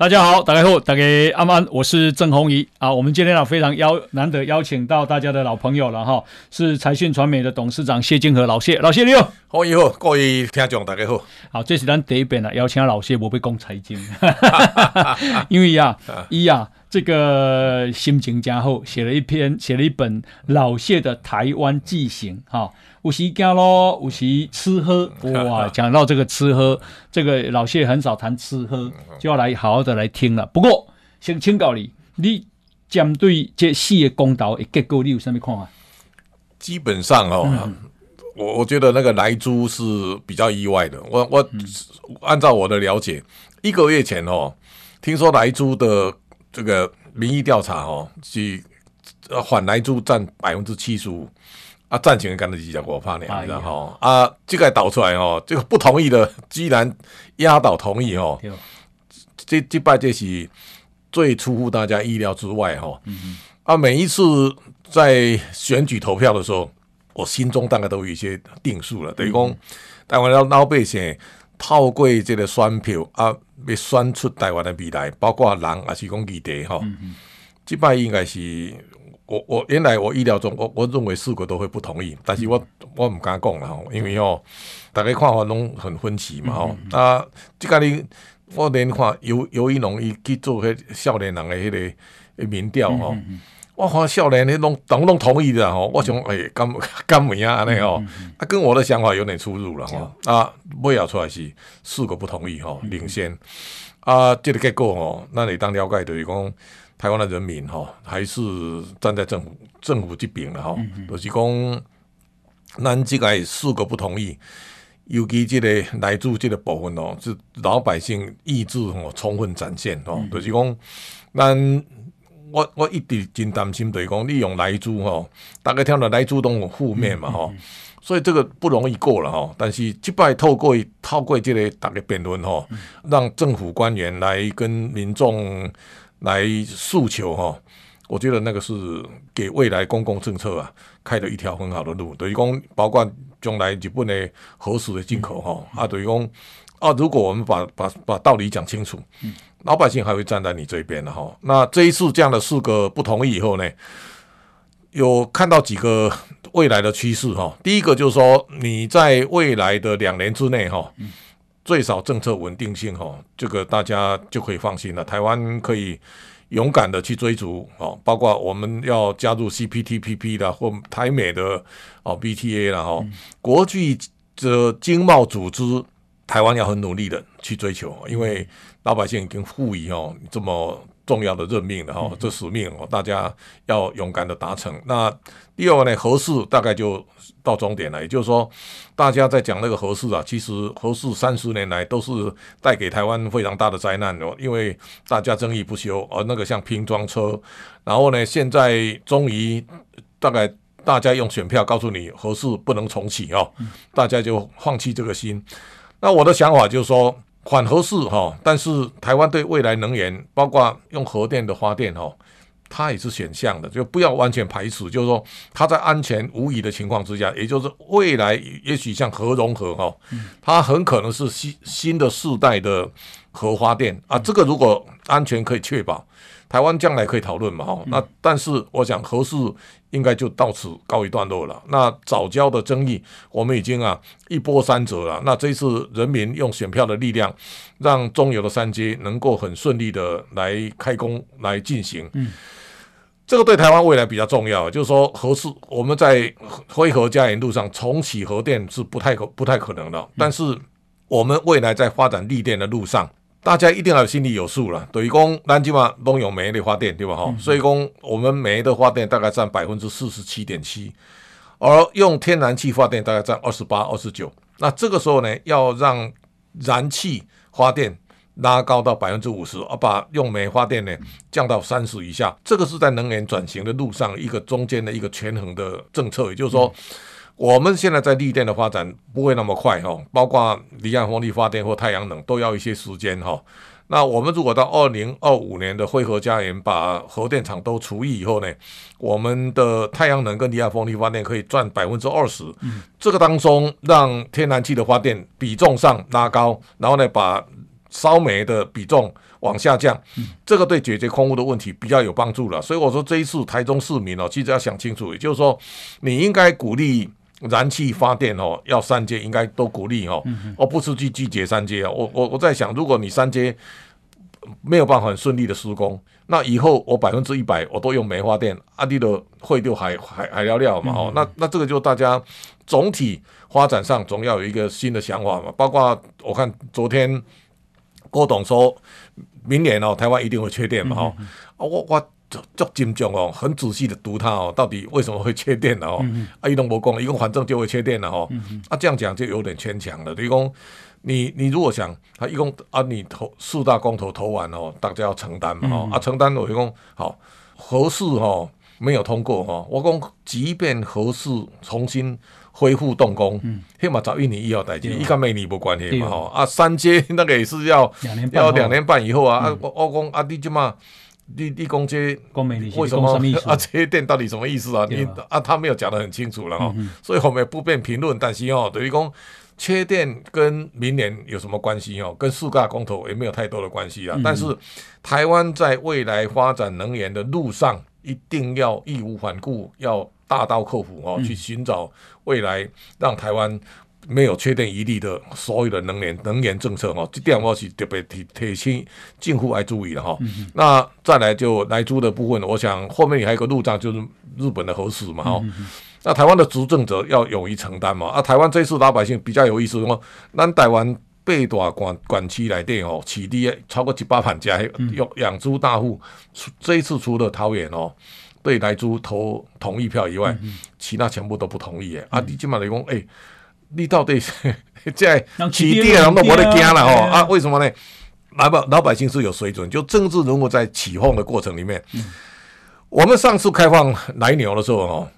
大家好，大家好，大家安安，我是郑红怡啊。我们今天啊非常邀难得邀请到大家的老朋友了哈，是财讯传媒的董事长谢金河老谢，老谢你好，欢迎好，各位听众大家好。好，这是咱第一遍啊邀请老谢，我被讲财经，因为呀，一呀。这个心情加厚，写了一篇，写了一本老谢的台湾纪行，哈、哦，有时惊咯，有时吃喝，哇，讲到这个吃喝，这个老谢很少谈吃喝，就要来好好的来听了。不过，先请教你，你针对这四个公道的结构，你有什么看法？基本上哦，嗯、我我觉得那个莱猪是比较意外的。我我按照我的了解，一个月前哦，听说莱猪的。这个民意调查哦，是反莱猪占百分之七十五，啊，赞成的干的几家我怕你知道哈啊，这个导出来哦，这个不同意的居然压倒同意哦，这这败这是最出乎大家意料之外哈，啊，每一次在选举投票的时候，我心中大概都有一些定数了，等于讲台湾的老百姓透过这个选票啊。要选出台湾的未来，包括人也是讲议题哈。这摆应该是我我原来我意料中，我我认为四个都会不同意，但是我我唔敢讲了哈，因为哦，大家看法拢很分歧嘛吼。啊，即个哩我连看尤尤一农伊去做迄少年人的迄个民调吼。我看少年的拢都拢同意的吼。我想诶，干干么样安尼吼？啊，跟我的想法有点出入了吼。啊，尾后出来是四个不同意吼，领先。啊，这个结果吼，那你当了解就是讲台湾的人民哈，还是站在政府政府这边的哈。就是讲咱这个四个不同意，尤其这个来自这个部分哦，是老百姓意志哦充分展现哦。就是讲咱。我我一直真担心，就是讲你用莱猪吼，大家听到莱猪都有负面嘛吼，所以这个不容易过了吼。但是这摆透过透过这个大家辩论吼，让政府官员来跟民众来诉求哈，我觉得那个是给未来公共政策啊开了一条很好的路。等于讲包括将来日本的核食的进口哈，啊，等于讲啊，如果我们把把把道理讲清楚。老百姓还会站在你这边的哈。那这一次这样的四个不同意以后呢，有看到几个未来的趋势哈。第一个就是说，你在未来的两年之内哈，最少政策稳定性哈，这个大家就可以放心了。台湾可以勇敢的去追逐哦，包括我们要加入 CPTPP 的或台美的哦 BTA 了哈。国际的经贸组织，台湾要很努力的去追求，因为。老百姓已经富裕哦这么重要的任命了哈，这使命哦，大家要勇敢的达成。那第二个呢，合适大概就到终点了，也就是说，大家在讲那个合适啊，其实合适三十年来都是带给台湾非常大的灾难哦，因为大家争议不休，而那个像拼装车，然后呢，现在终于大概大家用选票告诉你核四不能重启哦，大家就放弃这个心。那我的想法就是说。反核四哈，但是台湾对未来能源，包括用核电的发电哈，它也是选项的，就不要完全排除。就是说，它在安全无疑的情况之下，也就是未来也许像核融合哈，它很可能是新新的世代的核发电啊。这个如果安全可以确保。台湾将来可以讨论嘛？哈，那但是我想核四应该就到此告一段落了。那早教的争议，我们已经啊一波三折了。那这一次人民用选票的力量，让中油的三阶能够很顺利的来开工来进行。嗯，这个对台湾未来比较重要。就是说核四我们在非核家园路上重启核电是不太可不太可能的。但是我们未来在发展绿电的路上。大家一定要心里有数了，等于讲，南京嘛都用煤的发电，对吧？哈、嗯，所以讲，我们煤的发电大概占百分之四十七点七，而用天然气发电大概占二十八、二十九。那这个时候呢，要让燃气发电拉高到百分之五十，而把用煤发电呢降到三十以下，这个是在能源转型的路上一个中间的一个权衡的政策，也就是说。我们现在在绿电的发展不会那么快哈，包括离岸风力发电或太阳能都要一些时间哈。那我们如果到二零二五年的汇合家园把核电厂都除以以后呢，我们的太阳能跟离岸风力发电可以赚百分之二十。嗯，这个当中让天然气的发电比重上拉高，然后呢把烧煤的比重往下降，这个对解决空污的问题比较有帮助了。所以我说这一次台中市民哦，其实要想清楚，也就是说你应该鼓励。燃气发电哦，要三阶应该都鼓励哦，而不是去拒绝三阶啊。我我我在想，如果你三阶没有办法很顺利的施工，那以后我百分之一百我都用煤发电，阿弟的会就还还还聊聊嘛哦。那那这个就大家总体发展上总要有一个新的想法嘛。包括我看昨天郭董说，明年哦台湾一定会缺电嘛哦，我我。足精准哦，很仔细的读它哦，到底为什么会缺电了哦？嗯、啊，伊拢无讲，伊讲反正就会缺电了哦。嗯、啊，这样讲就有点牵强了。等于讲，你你如果想，他一共啊，你投四大公投投完哦，大家要承担嘛哦。嗯、啊，承担我就讲好，合适哦没有通过哦，我讲即便合适重新恢复动工，起码早一年以后代志，伊甲每年无关系嘛哦。啊，三阶 那个也是要要两年半以后啊。嗯、啊，我我讲啊，你即嘛。你你讲这为什么 啊？缺电到底什么意思啊？你啊，他没有讲得很清楚了哈，嗯、所以我们也不便评论。但是哦，等于讲缺电跟明年有什么关系哦？跟四大公投也没有太多的关系啊。嗯、但是台湾在未来发展能源的路上，一定要义无反顾，要大刀阔斧哦，去寻找未来让台湾。没有缺电疑虑的所有的能源能源政策哈，这点我是特别提提醒政府来注意的哈。嗯、那再来就来租的部分，我想后面还有一个路障，就是日本的核四嘛哈。嗯、那台湾的执政者要勇于承担嘛。啊，台湾这次老百姓比较有意思哦，咱台湾八大管管区来电哦，起地超过一百万家养养猪大户，这一次除了桃园哦对来猪投同意票以外，嗯、其他全部都不同意诶。啊，你起码来讲诶。你到底在 起地人都没得惊了哦啊？为什么呢？老百老百姓是有水准，就政治人物在起哄的过程里面，嗯、我们上次开放奶牛的时候哦，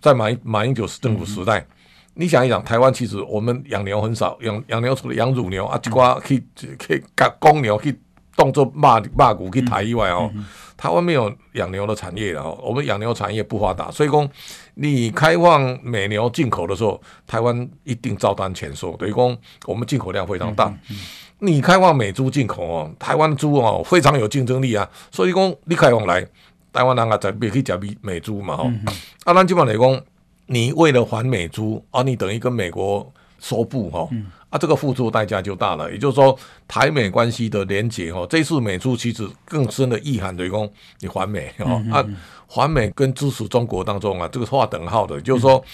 在马英马英九政府时代，嗯、你想一想，台湾其实我们养牛很少，养养牛除了养乳牛啊，几挂去去公牛去当做骂骂骨去抬以外哦。台湾没有养牛的产业了哦，我们养牛产业不发达，所以讲你开放美牛进口的时候，台湾一定照单全收。等于讲我们进口量非常大。你开放美猪进口哦，台湾猪哦非常有竞争力啊。所以讲你开放来，台湾人啊在别去吃美美猪嘛哦。啊，咱基本来讲，你为了还美猪啊，你等于跟美国说不哈。啊，这个付出代价就大了。也就是说，台美关系的连结哈，这次美出其实更深的意涵，等于说你还美哦，啊，还美跟支持中国当中啊，这个划等号的，就是说，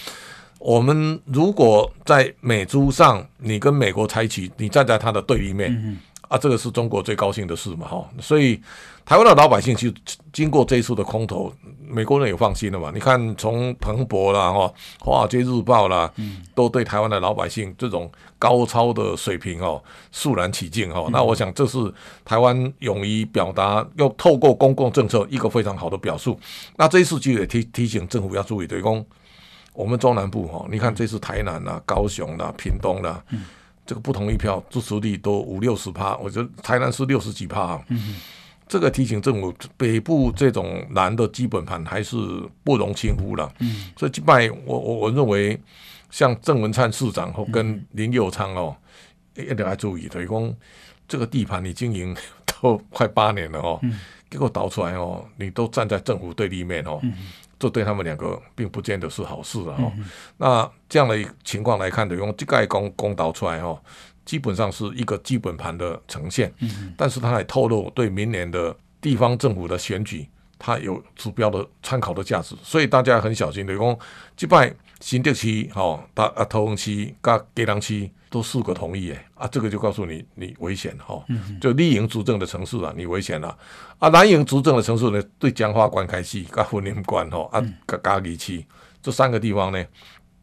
我们如果在美猪上，你跟美国采取，你站在他的对立面。啊，这个是中国最高兴的事嘛，哈，所以台湾的老百姓去经过这一次的空投，美国人也放心了嘛。你看，从彭博啦，哈，华尔街日报啦，都对台湾的老百姓这种高超的水平哦，肃然起敬哈。那我想，这是台湾勇于表达，要透过公共政策一个非常好的表述。那这一次就也提提醒政府要注意，对公，我们中南部哈，你看这次台南啦、高雄啦、屏东啦。这个不同意票支持率都五六十趴，我觉得台南是六十几趴。嗯哼，这个提醒政府，北部这种蓝的基本盘还是不容轻忽了。嗯，所以这摆我我我认为，像郑文灿市长和跟林佑昌哦，一定要注意，等于讲这个地盘你经营都快八年了哦，嗯、结果导出来哦，你都站在政府对立面哦。嗯这对他们两个并不见得是好事啊！哦，嗯、那这样的情况来看的，用这个公公导出来哦，基本上是一个基本盘的呈现。嗯、哼但是它还透露对明年的地方政府的选举，它有指标的参考的价值，所以大家很小心的讲，这摆新竹市、哈、大啊桃园市、加基隆市。都四个同意诶，啊，这个就告诉你你危险哈，就绿营执政的城市啊，你危险了，啊，蓝营执政的城市呢，对江华关开戏、跟云林关哈、啊、加嘉义市这三个地方呢，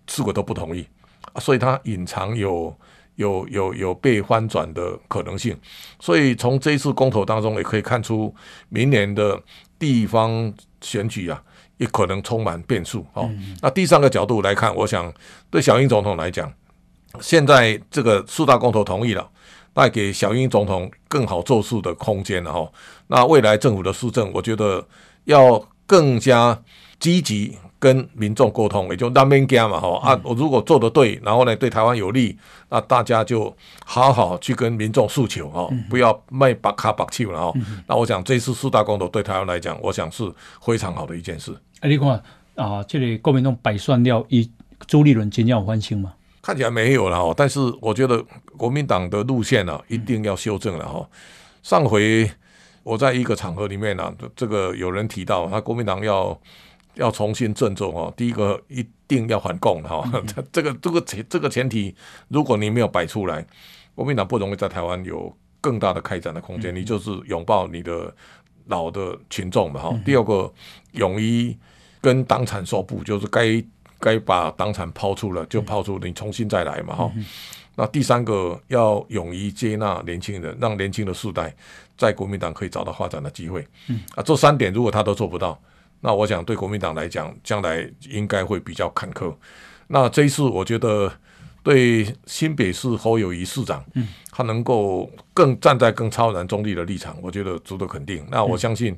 四个都不同意，啊，所以它隐藏有有有有被翻转的可能性，所以从这一次公投当中也可以看出，明年的地方选举啊。也可能充满变数哦。那第三个角度来看，我想对小英总统来讲，现在这个四大公投同意了，带给小英总统更好做事的空间了哈。那未来政府的施政，我觉得要更加积极。跟民众沟通，也就那边讲嘛，哈啊，我如果做得对，然后呢，对台湾有利，那大家就好好去跟民众诉求，哈，不要卖白卡白球了，哈。那我想这次四大公投对台湾来讲，我想是非常好的一件事。哎，你看啊，这里国民党摆算了，以朱立伦今天有欢庆吗？看起来没有了哈，但是我觉得国民党的路线呢、啊，一定要修正了哈。上回我在一个场合里面呢、啊，这个有人提到，他国民党要。要重新振作哦，第一个一定要反共哈，这个这个前这个前提，如果你没有摆出来，国民党不容易在台湾有更大的开展的空间。你就是拥抱你的老的群众嘛哈。第二个，勇于跟党产说不，就是该该把党产抛出了就抛出，你重新再来嘛哈。那第三个，要勇于接纳年轻人，让年轻的世代在国民党可以找到发展的机会。啊，这三点如果他都做不到。那我想对国民党来讲，将来应该会比较坎坷。那这一次，我觉得对新北市侯友谊市长，嗯，他能够更站在更超然中立的立场，我觉得值得肯定。那我相信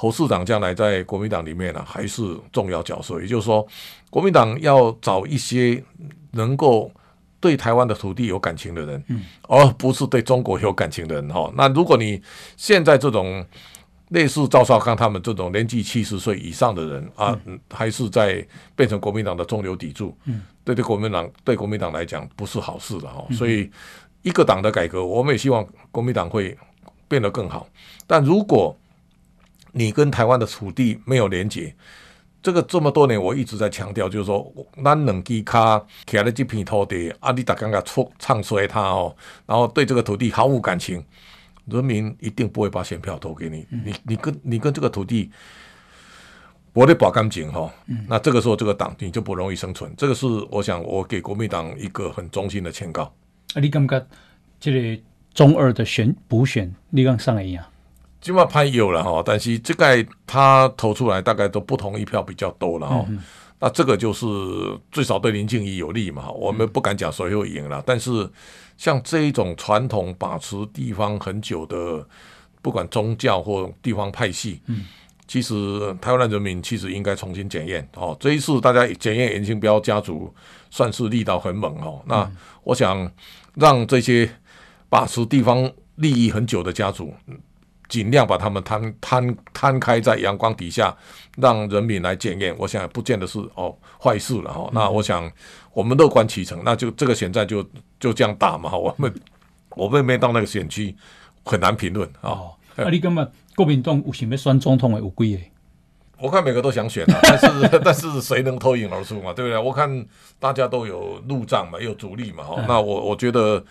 侯市长将来在国民党里面呢，还是重要角色。也就是说，国民党要找一些能够对台湾的土地有感情的人，嗯，而不是对中国有感情的人。哈，那如果你现在这种。类似赵少康他们这种年纪七十岁以上的人啊，还是在变成国民党的中流砥柱，对对，国民党对国民党来讲不是好事的哈。所以一个党的改革，我们也希望国民党会变得更好。但如果你跟台湾的土地没有连接，这个这么多年我一直在强调，就是说，咱两支卡徛在这片土地，啊，你大家个唱唱衰他哦，然后对这个土地毫无感情。人民一定不会把选票投给你，你你跟你跟这个土地，我得保干净哈。那这个时候这个党你就不容易生存。这个是我想我给国民党一个很衷心的劝告。啊，你感觉这个中二的选补选，你讲上来一样？起码派有了哈，但是这个他投出来大概都不同意票比较多了哈。那这个就是最少对林静怡有利嘛。我们不敢讲谁会赢了，但是。像这一种传统把持地方很久的，不管宗教或地方派系，嗯，其实台湾的人民其实应该重新检验哦。这一次大家检验严清标家族，算是力道很猛哦。那我想让这些把持地方利益很久的家族，尽量把他们摊摊摊开在阳光底下，让人民来检验。我想不见得是哦坏事了哈、哦。那我想我们乐观其成，那就这个选战就就这样打嘛。我们我们没到那个选区，很难评论啊。哦、啊，你根本国民党有想要选总统的有几个？我看每个都想选啊，但是但是谁能脱颖而出嘛？对不对？我看大家都有路障嘛，有阻力嘛。哈、哦，那我我觉得。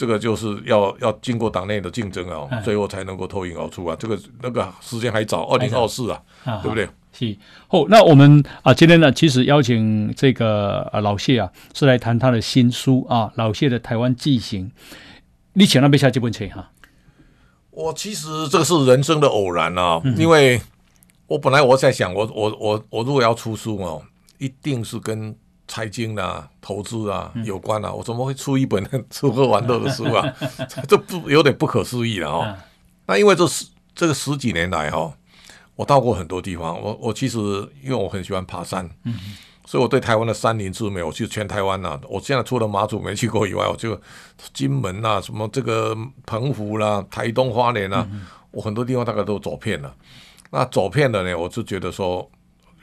这个就是要要经过党内的竞争啊，最后才能够脱颖而出啊。这个那个时间还早，二零二四啊，对不对？是。好，那我们啊，今天呢，其实邀请这个啊老谢啊，是来谈他的新书啊，老谢的台湾纪行。你请那边下这本书哈。我其实这个是人生的偶然啊，因为我本来我在想，我我我我如果要出书哦，一定是跟。财经啊，投资啊，有关啊，我怎么会出一本 吃喝玩乐的书啊？这不有点不可思议了哦。那因为这十这个十几年来哈，我到过很多地方。我我其实因为我很喜欢爬山，所以我对台湾的山林之美，我去全台湾呐。我现在除了马祖没去过以外，我就金门呐，什么这个澎湖啦、台东花莲呐，我很多地方大概都走遍了。那走遍了呢，我就觉得说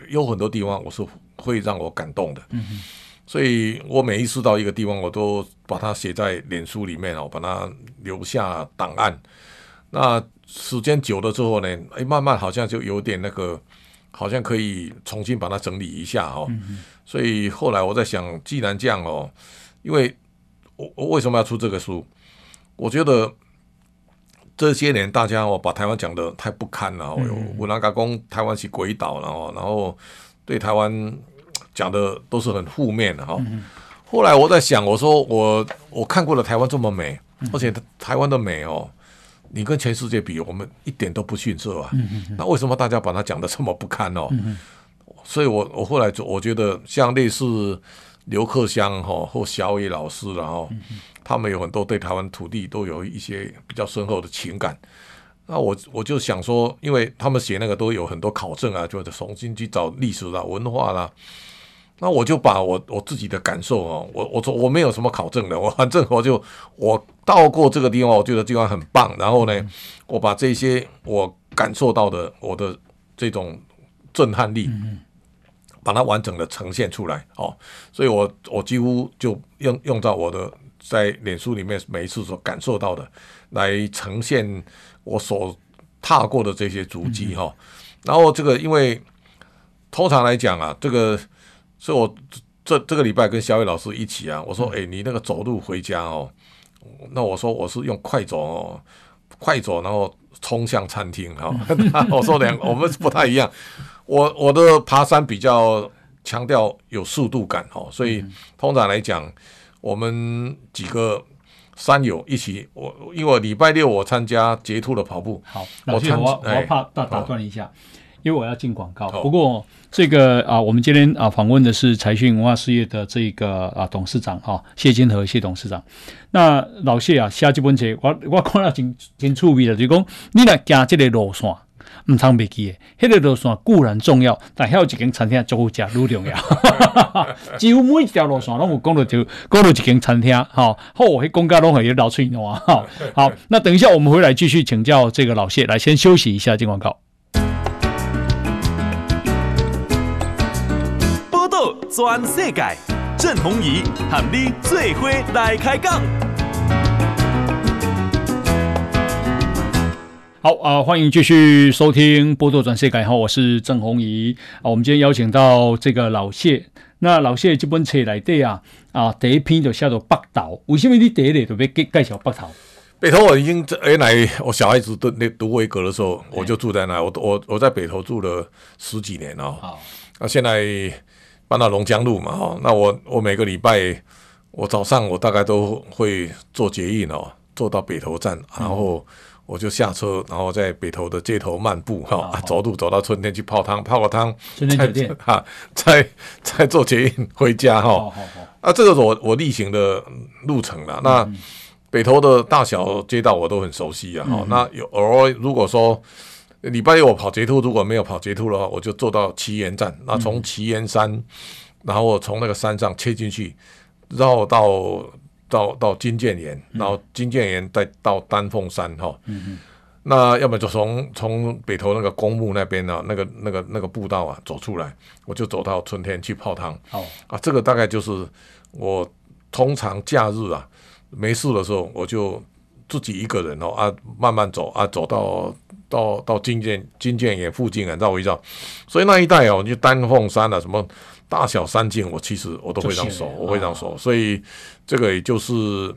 有很多地方我是。会让我感动的，所以我每一次到一个地方，我都把它写在脸书里面哦，把它留下档案。那时间久了之后呢，哎，慢慢好像就有点那个，好像可以重新把它整理一下哦。所以后来我在想，既然这样哦，因为我我为什么要出这个书？我觉得这些年大家哦把台湾讲得太不堪了，哦，我那个公台湾是鬼岛了哦，然后。对台湾讲的都是很负面的哈。后来我在想，我说我我看过了台湾这么美，而且台湾的美哦，你跟全世界比，我们一点都不逊色啊。那为什么大家把它讲的这么不堪哦？所以我我后来就我觉得像类似刘克襄哈或小野老师，然后他们有很多对台湾土地都有一些比较深厚的情感。那我我就想说，因为他们写那个都有很多考证啊，就重新去找历史啦、文化啦。那我就把我我自己的感受哦，我我说我没有什么考证的，我反正我就我到过这个地方，我觉得地方很棒。然后呢，我把这些我感受到的我的这种震撼力，把它完整的呈现出来哦。所以我我几乎就用用到我的在脸书里面每一次所感受到的来呈现。我所踏过的这些足迹哈，然后这个因为通常来讲啊，这个是我这这个礼拜跟小伟老师一起啊，我说哎，你那个走路回家哦，那我说我是用快走哦，快走然后冲向餐厅。哈，我说两我们不太一样，我我的爬山比较强调有速度感哦，所以通常来讲，我们几个。山友一起，我因为礼拜六我参加捷兔的跑步。好，我我要怕打打断一下，哦、因为我要进广告。哦、不过这个啊，我们今天啊访问的是财讯文化事业的这个啊董事长哈、啊、谢金河谢董事长。那老谢啊，下几本车我我看了真真趣味的，就讲你来行这个路线。唔通袂记诶，迄个路线固然重要，但还有一间餐厅足好食，愈重要。几乎每一条路线拢有讲到就讲到一间餐厅，好，好，迄公家拢会流出来哇。好，那等一下我们回来继续请教这个老谢，来先休息一下，进广告。报道全世界，郑弘仪和你做伙来开讲。好啊，欢迎继续收听《波多转世改》哈，我是郑红怡啊。我们今天邀请到这个老谢，那老谢这本册来对啊啊，第一篇就写到北投，为什么你第一个就要介介绍北投？北投我已经原来我小孩子读那读维格的时候，我就住在那，我我我在北投住了十几年哦。好，那现在搬到龙江路嘛哈，那我我每个礼拜我早上我大概都会坐捷运哦，坐到北投站，然后。我就下车，然后在北投的街头漫步，哈、哦，走路走到春天去泡汤，泡个汤，春天酒店，哈，再再坐捷运回家，哈、哦，啊，这个是我我例行的路程了。那、嗯、北投的大小街道我都很熟悉啊，哈、嗯，那有偶尔如果说礼拜六我跑捷兔，如果没有跑捷兔的话，我就坐到奇岩站，那从奇岩山，嗯、然后从那个山上切进去，绕到。到到金建岩，然后金建岩再到丹凤山哈，那要么就从从北头那个公墓那边呢、啊，那个那个那个步道啊走出来，我就走到春天去泡汤。哦、啊，这个大概就是我通常假日啊没事的时候，我就自己一个人哦啊慢慢走啊走到到到金建金建岩附近啊绕一绕，所以那一带哦就丹凤山啊什么。大小三径，我其实我都非常熟，我非常熟，哦、所以这个也就是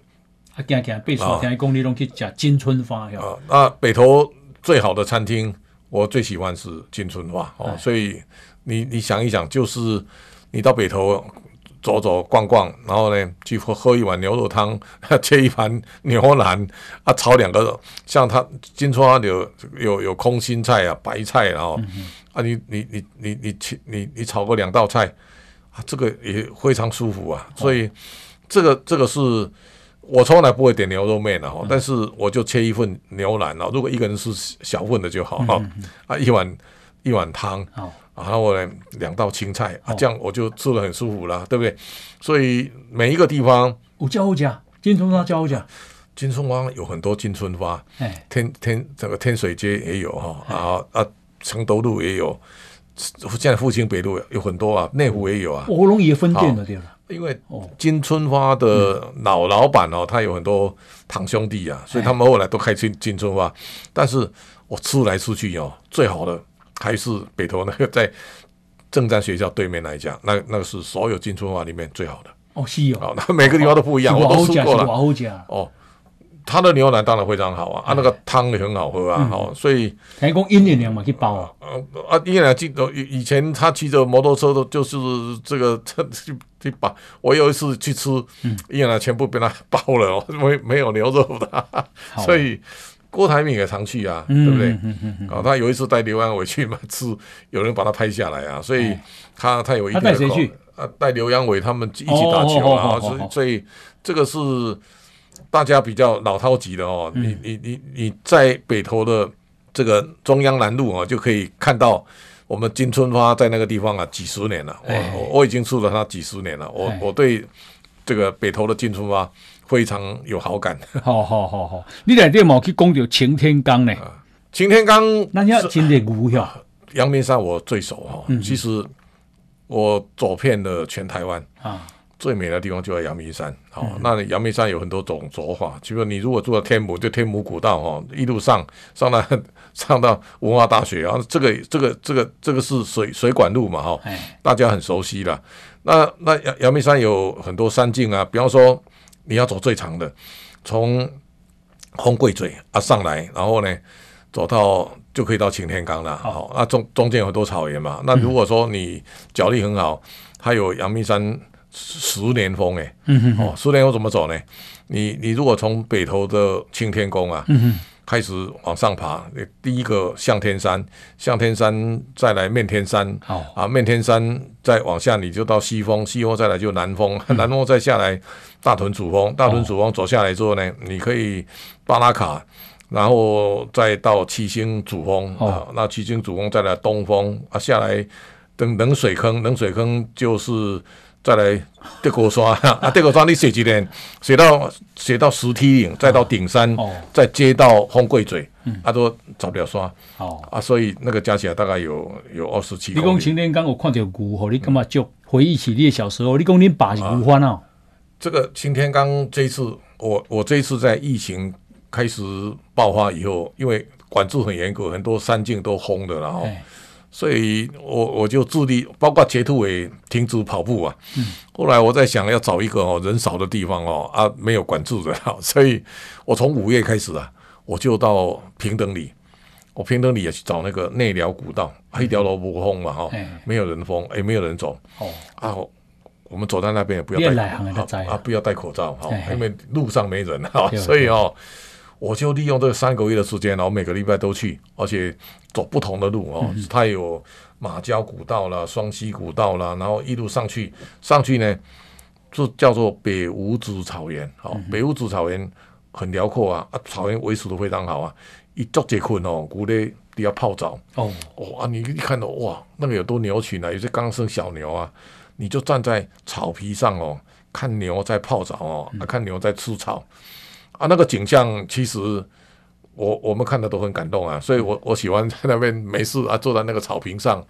啊，行行背书，听讲你拢去吃金春花啊。那北投最好的餐厅，我最喜欢是金春花哦。所以你你想一想，就是你到北投走走逛逛，然后呢去喝喝一碗牛肉汤，切一盘牛腩啊，炒两个，像他金春花有有有空心菜啊，白菜然后。嗯啊你你你你你你你炒过两道菜啊这个也非常舒服啊。所以这个这个是我从来不会点牛肉面的哈但是我就切一份牛腩了如果一个人是小份的就好哈啊一碗一碗汤然后来两道青菜啊这样我就吃的很舒服了对不对？所以每一个地方我教一下金葱花教一下金葱花有很多金春花天天这个天水街也有哈啊啊承德路也有，现在复兴北路有很多啊，内湖也有啊。卧龙也分店的对了，因为金春花的老老板哦，他有很多堂兄弟啊，所以他们后来都开金金春花。但是我出来出去哦，最好的还是北投那个在正战学校对面那一家，那那个是所有金春花里面最好的。哦，是哦，那每个地方都不一样，我都吃过了。哦。他的牛奶当然非常好啊，啊，那个汤也很好喝啊，好，所以听讲阴年凉嘛去包啊，啊，阴年凉记得以前他骑着摩托车都就是这个 去去把，我有一次去吃，阴年凉全部被他包了，没没有牛肉的，所以郭台铭也常去啊，嗯、对不对？哦，他有一次带刘扬伟去嘛吃，有人把他拍下来啊，所以他他有一定的。他带谁去？啊，带刘扬伟他们一起打球啊，所以所以这个是大家比较老套级的哦。嗯、你你你你在北投的这个中央南路啊，就可以看到我们金春花在那个地方啊，几十年了。我我我已经住了他几十年了。我我对这个北投的金春花。非常有好感。好好好好，你来这冇去讲到擎天岗呢？擎天岗，那要真的牛呀！阳明山我最熟哈，嗯、其实我走遍了全台湾啊，最美的地方就在阳明山。好、嗯，那阳明山有很多种走法，比如你如果住在天母，就天母古道哈，一路上上到 上到文化大学，然后这个这个这个这个是水水管路嘛哈，大家很熟悉了。那那阳阳明山有很多山径啊，比方说。你要走最长的，从风柜嘴啊上来，然后呢走到就可以到擎天岗了。好、哦，那中中间有很多草原嘛。那如果说你脚力很好，还有阳明山十年峰哎，哦，十年峰怎么走呢？你你如果从北头的青天宫啊。开始往上爬，第一个向天山，向天山再来面天山，哦、啊，面天山再往下你就到西峰，西峰再来就南峰，嗯、南峰再下来大屯主峰，大屯主峰走下来之后呢，哦、你可以巴拉卡，然后再到七星主峰，哦、啊，那七星主峰再来东峰，啊，下来等冷水坑，冷水坑就是。再来德国山啊，德国山你写几点？写到写到石梯岭，再到顶山，哦、再接到风柜嘴，嗯、啊都走不了山。哦、啊，所以那个加起来大概有有二十七。你讲擎天刚我看到牛，你干嘛就回忆起你的小时候？你讲你爸是牛欢啊？这个擎天刚这一次，我我这一次在疫情开始爆发以后，因为管制很严格，很多山径都封的了哈。所以我我就致力，包括截图也停止跑步啊。嗯、后来我在想要找一个哦人少的地方哦啊没有管制的，所以我从五月开始啊，我就到平等里，我平等里也去找那个内寮古道，一条路不封嘛哈，哦嗯、没有人封，哎没有人走。哦啊，我们走在那边也不要戴啊，不要戴口罩哈，因为路上没人哈，所以哦。我就利用这三个月的时间，然后每个礼拜都去，而且走不同的路哦。嗯、它有马交古道啦、双溪古道啦，然后一路上去，上去呢就叫做北五子草原。好、哦，北五子草原很辽阔啊，啊，草原维持的非常好啊。一足结困哦，古咧底下泡澡哦，哇，你一看到哇，那个有多牛群啊，有些刚生小牛啊，你就站在草皮上哦，看牛在泡澡哦，啊、看牛在吃草。啊，那个景象其实我我们看的都很感动啊，所以我我喜欢在那边没事啊，坐在那个草坪上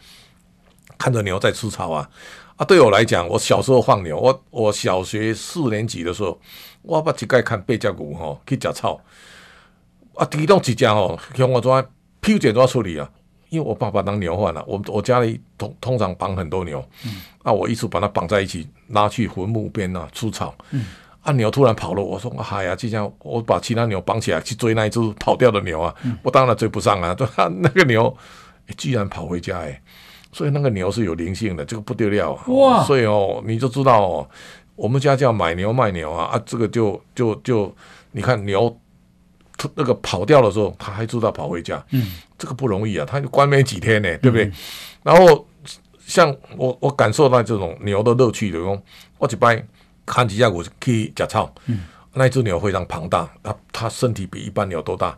看着牛在吃草啊。啊，对我来讲，我小时候放牛，我我小学四年级的时候，我把膝盖看八只牛吼去吃草。啊，其中几只吼像我怎飘剪抓处理啊，因为我爸爸当牛贩了，我我家里通通常绑很多牛，嗯、啊，我一直把它绑在一起，拉去坟墓边啊吃草。嗯啊！牛突然跑了，我说：“哎呀，就像我把其他牛绑起来去追那一只跑掉的牛啊！嗯、我当然追不上啊！那个牛、欸、居然跑回家哎、欸！所以那个牛是有灵性的，这个不得了哇！所以哦，你就知道哦，我们家叫买牛卖牛啊啊！这个就就就你看牛那个跑掉的时候，他还知道跑回家，嗯，这个不容易啊！他就关没几天呢、欸，对不对？嗯、然后像我我感受到这种牛的乐趣的，我一摆。看几下，我去食草。嗯，那只鸟非常庞大，它它身体比一般鸟都大。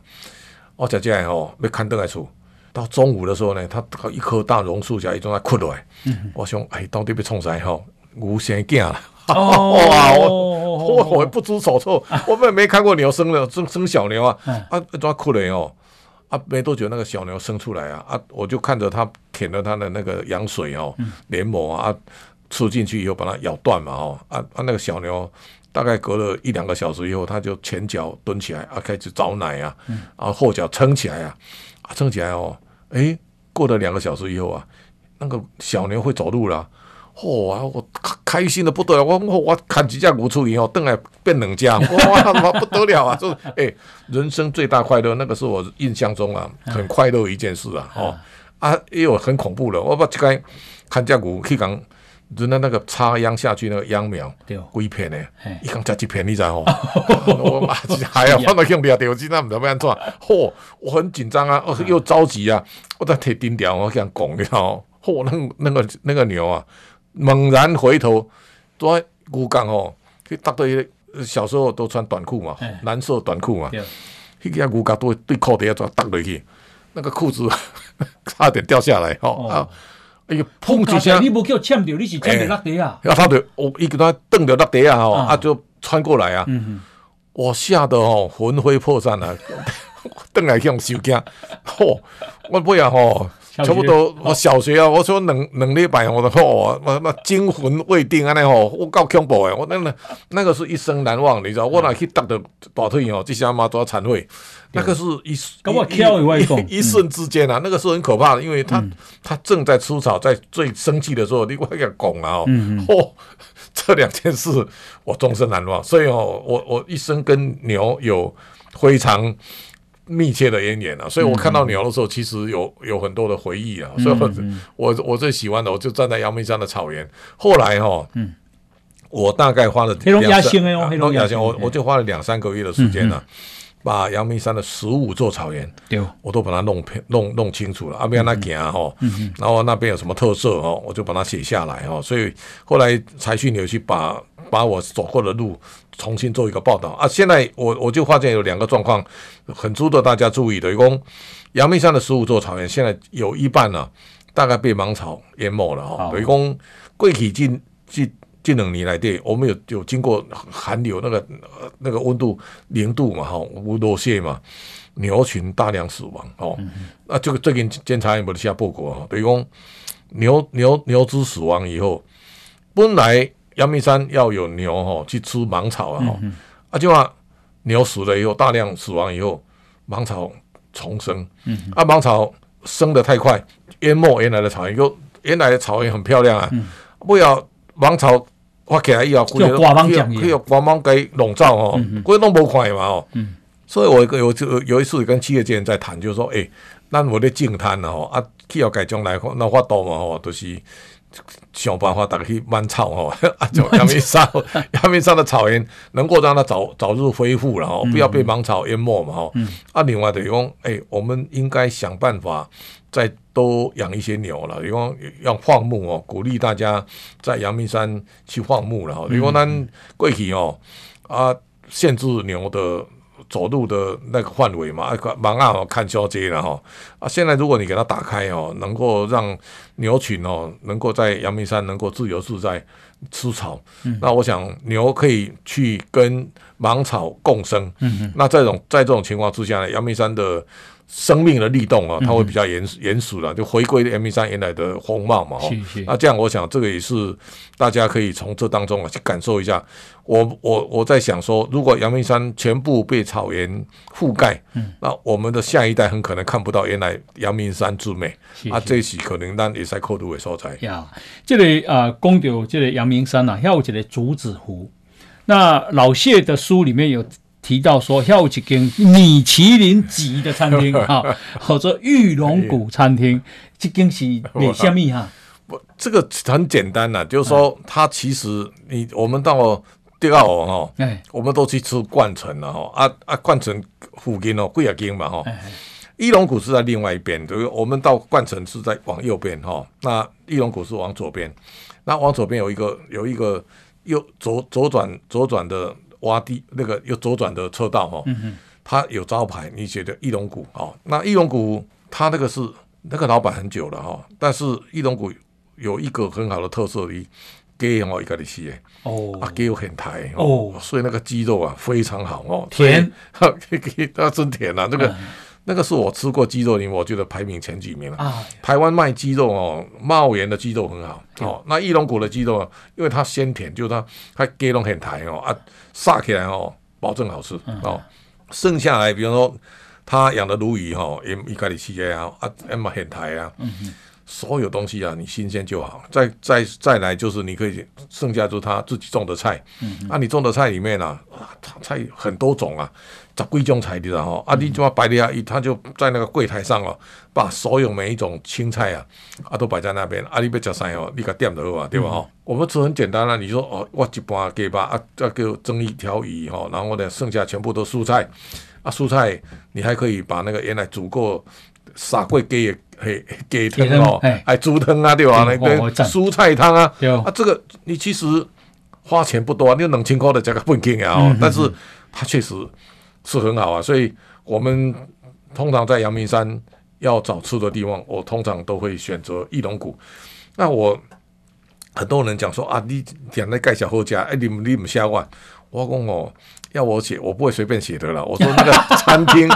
我食起来吼，要看得来厝。到中午的时候呢，它一棵大榕树下一种在困落来。嗯，我想哎，到底被冲啥吼？牛生囝了。哦，哇，我我不知所措。我们也没看过牛生的生生小牛啊。啊，怎困了哦？啊，没多久那个小牛生出来啊啊！我就看着它舔了它的那个羊水哦，黏膜啊。吃进去以后把它咬断嘛，哦，啊啊，那个小牛大概隔了一两个小时以后，它就前脚蹲起来啊，开始找奶啊，嗯、然后后脚撑起来啊，啊撑起来哦，哎，过了两个小时以后啊，那个小牛会走路了，嚯、哦，我开心的不得了，我我我砍几架骨出以后，等来变两架，哇，不得了啊，就是诶，人生最大快乐，那个是我印象中啊很快乐一件事啊，哦，啊，也有很恐怖的，我把这个砍架骨去讲。人家那个插秧下去那个秧苗，对，几片呢？嘿。一刚加几片，你知道 我妈哎呀放到用不了掉，我今天唔知道要怎，嚯，我很紧张啊，又着急啊，我在铁钉条，我这样拱，你知道嚯，那那个那个牛啊，猛然回头，都在牛港哦，去搭对，小时候都穿短裤嘛，蓝色短裤嘛，迄个牛港都对裤底下抓搭落去，那个裤子 差点掉下来，哦。啊。哎呦，砰一声！你无叫呛着，你是呛着落地啊？然后他就我一个他蹬着落地啊，吼，啊就穿过来啊，我吓得哦魂飞魄散啊，蹬来向收惊，嚯！我不要吼，差不多我小学啊，我说两两礼拜，我的嚯，我那惊魂未定安尼吼，我够恐怖诶，我那那那个是一生难忘，你知道，我那去蹬着大腿哦，这下妈都要残废。那个是一一一瞬之间啊，那个是很可怕的，因为他他正在出草，在最生气的时候，你快给拱了哦，嚯，这两件事我终身难忘，所以哦，我我一生跟牛有非常密切的渊源啊，所以我看到鸟的时候，其实有有很多的回忆啊，所以我我我最喜欢的，我就站在阳明山的草原，后来哈，嗯我大概花了黑龙江黑龙江线，我我就花了两三个月的时间呢。把阳明山的十五座草原，对我都把它弄弄弄清楚了。阿边那行哈，然后那边有什么特色哦，我就把它写下来哦。所以后来财讯有去把把我走过的路重新做一个报道啊。现在我我就发现有两个状况很值得大家注意的，一共阳明山的十五座草原现在有一半呢、啊，大概被芒草淹没了哈。一共过去近近。近两年来对，我们有有经过寒流，那个那个温度零度嘛，哈，无落雪嘛，牛群大量死亡，哦，那、嗯啊、这个最近监察院不是下报告哈，等于讲牛牛牛只死亡以后，本来阳明山要有牛哈去吃芒草啊，啊就话牛死了以后，大量死亡以后，芒草重生，嗯、啊芒草生得太快，淹没原来的草原，又原来的草原很漂亮啊，嗯、不要芒草。发起来以后，规个规个光芒给笼罩哦，规个拢无看嘛哦。嗯、所以我有有有一次跟企业界人在谈，就是说，诶、欸，咱我的净滩呐吼，啊，企业界将来那发动嘛吼，都、就是想办法大家去满草哦，啊，就阳明山阳明山的草原能够让它早早日恢复了吼，不要被芒草淹没嘛吼。嗯、啊，另外的讲，诶、欸，我们应该想办法。再多养一些牛了，因为要放牧哦，鼓励大家在阳明山去放牧了哈。因为咱过去哦啊，限制牛的走路的那个范围嘛，啊，盲啊看交接了哈。啊，现在如果你给它打开哦，能够让牛群哦，能够在阳明山能够自由自在吃草，嗯、那我想牛可以去跟芒草共生。嗯嗯那这种在这种情况之下呢，阳明山的。生命的律动啊，它会比较严严肃了，就回归阳明山原来的风貌嘛。是是。那这样，我想这个也是大家可以从这当中啊去感受一下。我我我在想说，如果阳明山全部被草原覆盖，嗯，那我们的下一代很可能看不到原来阳明山之美。啊，这是可能咱也在考虑的所在。呀，这个啊，讲到这个阳明山啊，还有这个竹子湖。那老谢的书里面有。提到说，要有一间米其林级的餐厅 啊，或者玉龙谷餐厅，这间是 为什么哈？不，这个很简单呐，就是说，它其实你我们到第二哦，吼，我们都去吃冠城了哈，啊啊，冠城附近哦，贵啊间嘛哈，玉龙谷是在另外一边，就是我们到冠城是在往右边哈，那玉龙谷是往左边，那往左边有一个有一个右左左转左转的。洼地那个有左转的车道哈，它有招牌，你写的义龙谷哦。那义龙谷它那个是那个老板很久了哈，但是义龙谷有一个很好的特色，的鸡哦，一个的是哦，啊鸡有很台哦，所以那个鸡肉啊非常好哦，甜，它真甜啊，那个。嗯那个是我吃过鸡肉里，我觉得排名前几名了。啊，台湾卖鸡肉哦，茂源的鸡肉很好哦。那翼龙谷的鸡肉，因为它鲜甜，就是它它鸡肉很弹哦啊，杀起来哦，保证好吃哦。剩下来，比如说他养的鲈鱼哈，也一概的企业啊啊，也嘛很弹啊。所有东西啊，你新鲜就好。再再再来就是你可以剩下就是他自己种的菜。嗯，啊，你种的菜里面呢，菜很多种啊，十几种菜的哈。啊，你怎么摆的啊？他就在那个柜台上哦，把所有每一种青菜啊，啊都摆在那边。啊，你要吃啥哦？你给点就好啊，对吧？哈、嗯，我们吃很简单啊。你说哦，我一盘鸡吧，啊，再给我蒸一条鱼哈，然后呢，剩下全部都蔬菜。啊，蔬菜你还可以把那个原来煮过、洒过鸡的嘿鸡汤哦，哎，猪汤啊，对吧？那个蔬菜汤啊，啊，这个你其实。花钱不多啊，你两千块的价格不轻啊，哦，但是它确实是很好啊，所以我们通常在阳明山要找吃的地方，我通常都会选择翼龙谷。那我很多人讲说啊，你点那盖小后家，哎，你们你们下万，我讲哦。要我写，我不会随便写的了。我说那个 餐厅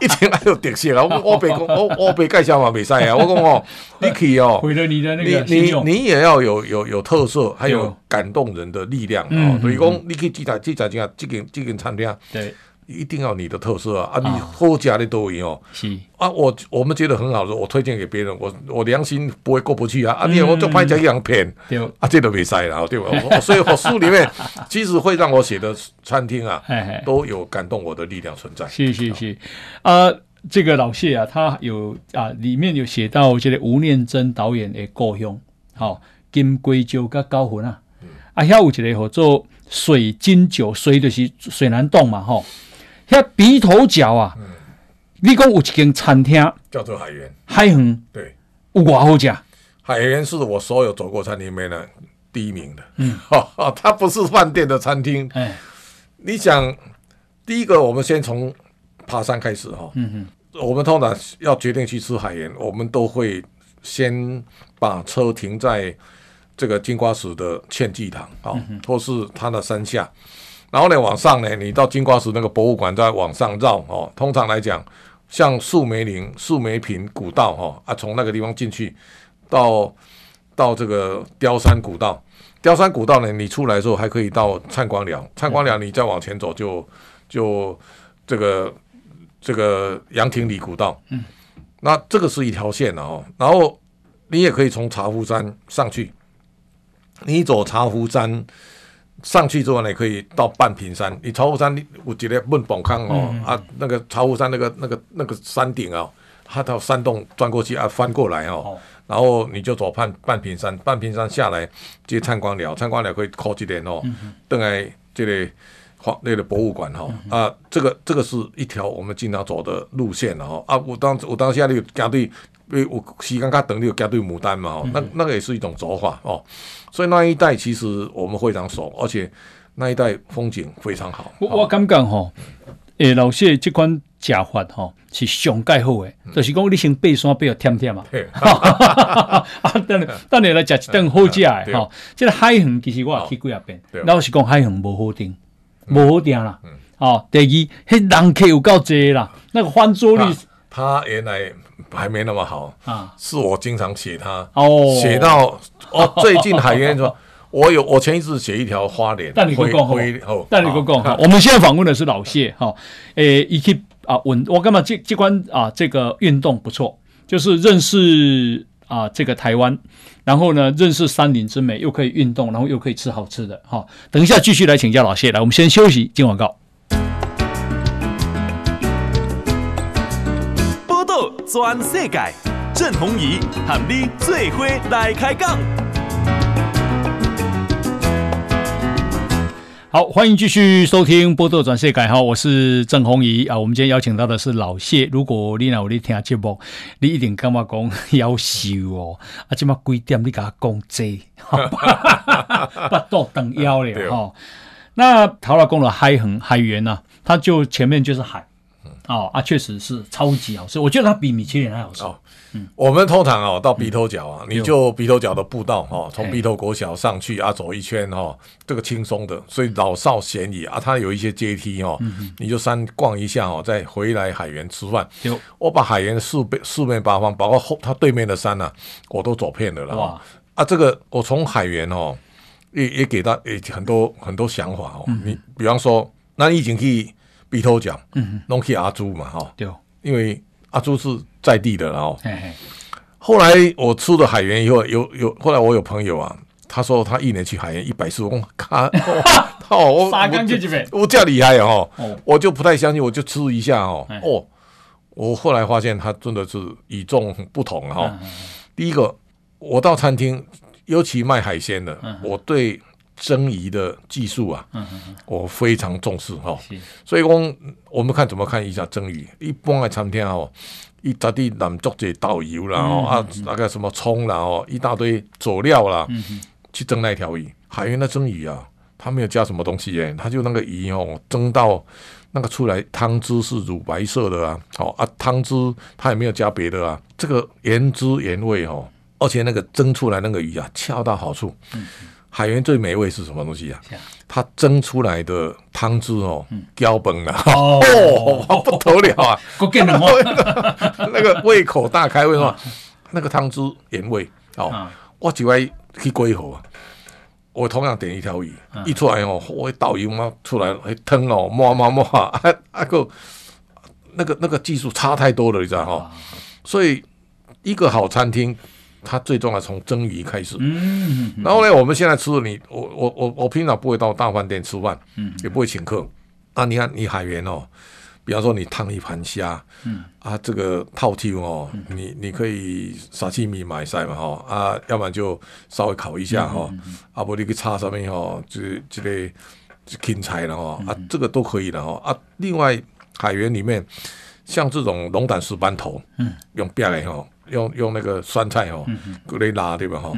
一定要有特色啊！我我别讲，我我别介绍嘛，别晒啊！我讲哦，你可以哦，毁了你的那个你你你也要有有有特色，还有感动人的力量啊！所以讲，你可以记载记载这样，这个这个餐厅对。一定要你的特色啊！啊，你好家的都有哦。是啊，我我们觉得很好的，我推荐给别人，我我良心不会过不去啊！啊，你我就拍这样片，啊，这都没塞了，对吧？所以我书里面其实会让我写的餐厅啊，都有感动我的力量存在。是是是，啊，这个老谢啊，他有啊，里面有写到这个吴念真导演的故乡，好金龟酒跟高魂啊，啊，还有一个叫做水晶酒，水就是水南洞嘛，吼。那鼻头角啊，嗯、你讲有一间餐厅叫做海源，海恒对，有多好吃。海源是我所有走过餐厅里面的第一名的。嗯，哈、哦，它不是饭店的餐厅。哎，你想，第一个我们先从爬山开始哈。嗯哼，我们通常要决定去吃海源，我们都会先把车停在这个金瓜石的劝济堂啊，或是它的山下。然后呢，往上呢，你到金瓜石那个博物馆再往上绕哦。通常来讲，像树梅林、树梅坪古道哈啊，从那个地方进去，到到这个雕山古道。雕山古道呢，你出来的时候还可以到灿光寮，灿光寮你再往前走就就这个这个杨廷里古道。嗯，那这个是一条线哦。然后你也可以从茶壶山上去，你走茶壶山。上去之后呢，可以到半屏山。你巢湖山，你我觉得问宝康哦、嗯、啊，那个巢湖山那个那个那个山顶啊，它到山洞钻过去啊，翻过来哦，哦然后你就走半半屏山，半屏山下来接参观了，参观了可以靠几点哦，等来、这里画那个博物馆哈、哦嗯、啊，这个这个是一条我们经常走的路线哦啊，我当我当下你加对。因为我时间较长，你有加对牡丹嘛？哦，那那个也是一种走法哦。所以那一带其实我们非常熟，而且那一带风景非常好。我我感觉吼，诶，老谢这款吃法吼是上盖好诶，就是讲你先爬山爬到忝忝嘛。啊，等你等你来食一顿好食诶，吼。这个海恒其实我也去几啊遍，老实讲海恒无好定，无好定啦。哦，第二，迄人客有够侪啦，那个翻桌率。他原来还没那么好啊，是我经常写他哦，写到哦，最近海燕说，我有我前一次写一条花莲，但你不讲哈，但你不讲哈，我们现在访问的是老谢哈，诶，一起啊稳，我干嘛这这关啊这个运动不错，就是认识啊这个台湾，然后呢认识山林之美，又可以运动，然后又可以吃好吃的哈，等一下继续来请教老谢，来我们先休息，进广告。全世界，郑鸿仪和你最伙来开讲。好，欢迎继续收听《波多转世界》哈，我是郑鸿仪啊。我们今天邀请到的是老谢。如果你有在听节目，你一定感觉讲夭寿哦。啊，这么几点你给他讲这？不多等腰了哈。那陶老公的海很海源呢？它就前面就是海。哦啊，确实是超级好吃，我觉得它比米其林还好吃。哦，嗯，我们通常哦到鼻头角啊，你就鼻头角的步道哦，从鼻头国小上去啊，走一圈哦，这个轻松的，所以老少咸宜啊。它有一些阶梯哦，你就山逛一下哦，再回来海源吃饭。我把海源四边四面八方，包括后它对面的山呐，我都走遍了了。哇，啊，这个我从海源哦，也也给他也很多很多想法哦。你比方说，那你已经可以。鼻头角，嗯，弄去阿朱嘛，哈，对，因为阿朱是在地的，然后，后来我出了海源以后，有有后来我有朋友啊，他说他一年去海员一百次，我靠，哦，我我这样厉害哦，哦。我就不太相信，我就吃一下哦，哎哦，我后来发现他真的是与众不同哈、哦。第一个，我到餐厅，尤其卖海鲜的，我对蒸鱼的技术啊，我非常重视哈、哦。所以讲，我们看怎么看一下蒸鱼，一般的餐厅哦。一大堆南竹子导游啦，哦、嗯、啊，那个什么葱啦，哦，一大堆佐料啦，嗯、去蒸那条鱼。海盐的蒸鱼啊，他没有加什么东西耶，他就那个鱼哦，蒸到那个出来汤汁是乳白色的啊，哦啊，汤汁他也没有加别的啊，这个原汁原味哦，而且那个蒸出来那个鱼啊，恰到好处。嗯海员最美味是什么东西啊？它蒸出来的汤汁哦，胶崩了哦，不得了啊！那个胃口大开，为什么？那个汤汁原味哦，我就爱去贵河啊，我同样点一条鱼，一出来哦，我导游嘛出来汤哦，摸摸摸啊，啊个那个那个技术差太多了，你知道哈？所以一个好餐厅。它最重要从蒸鱼开始，嗯，然后呢，我们现在吃的你，我我我我平常不会到大饭店吃饭，嗯，也不会请客。啊，你看你海员哦，比方说你烫一盘虾，嗯，啊，这个套屉哦，你你可以沙西米买菜嘛哈，啊，要不然就稍微烤一下哈，啊，不你去插上面哈，就这个芹菜了哈，啊，这个都可以的哈，啊，另外海员里面像这种龙胆石斑头，嗯，用煸的哈。用用那个酸菜哦，格雷拉对吧哈？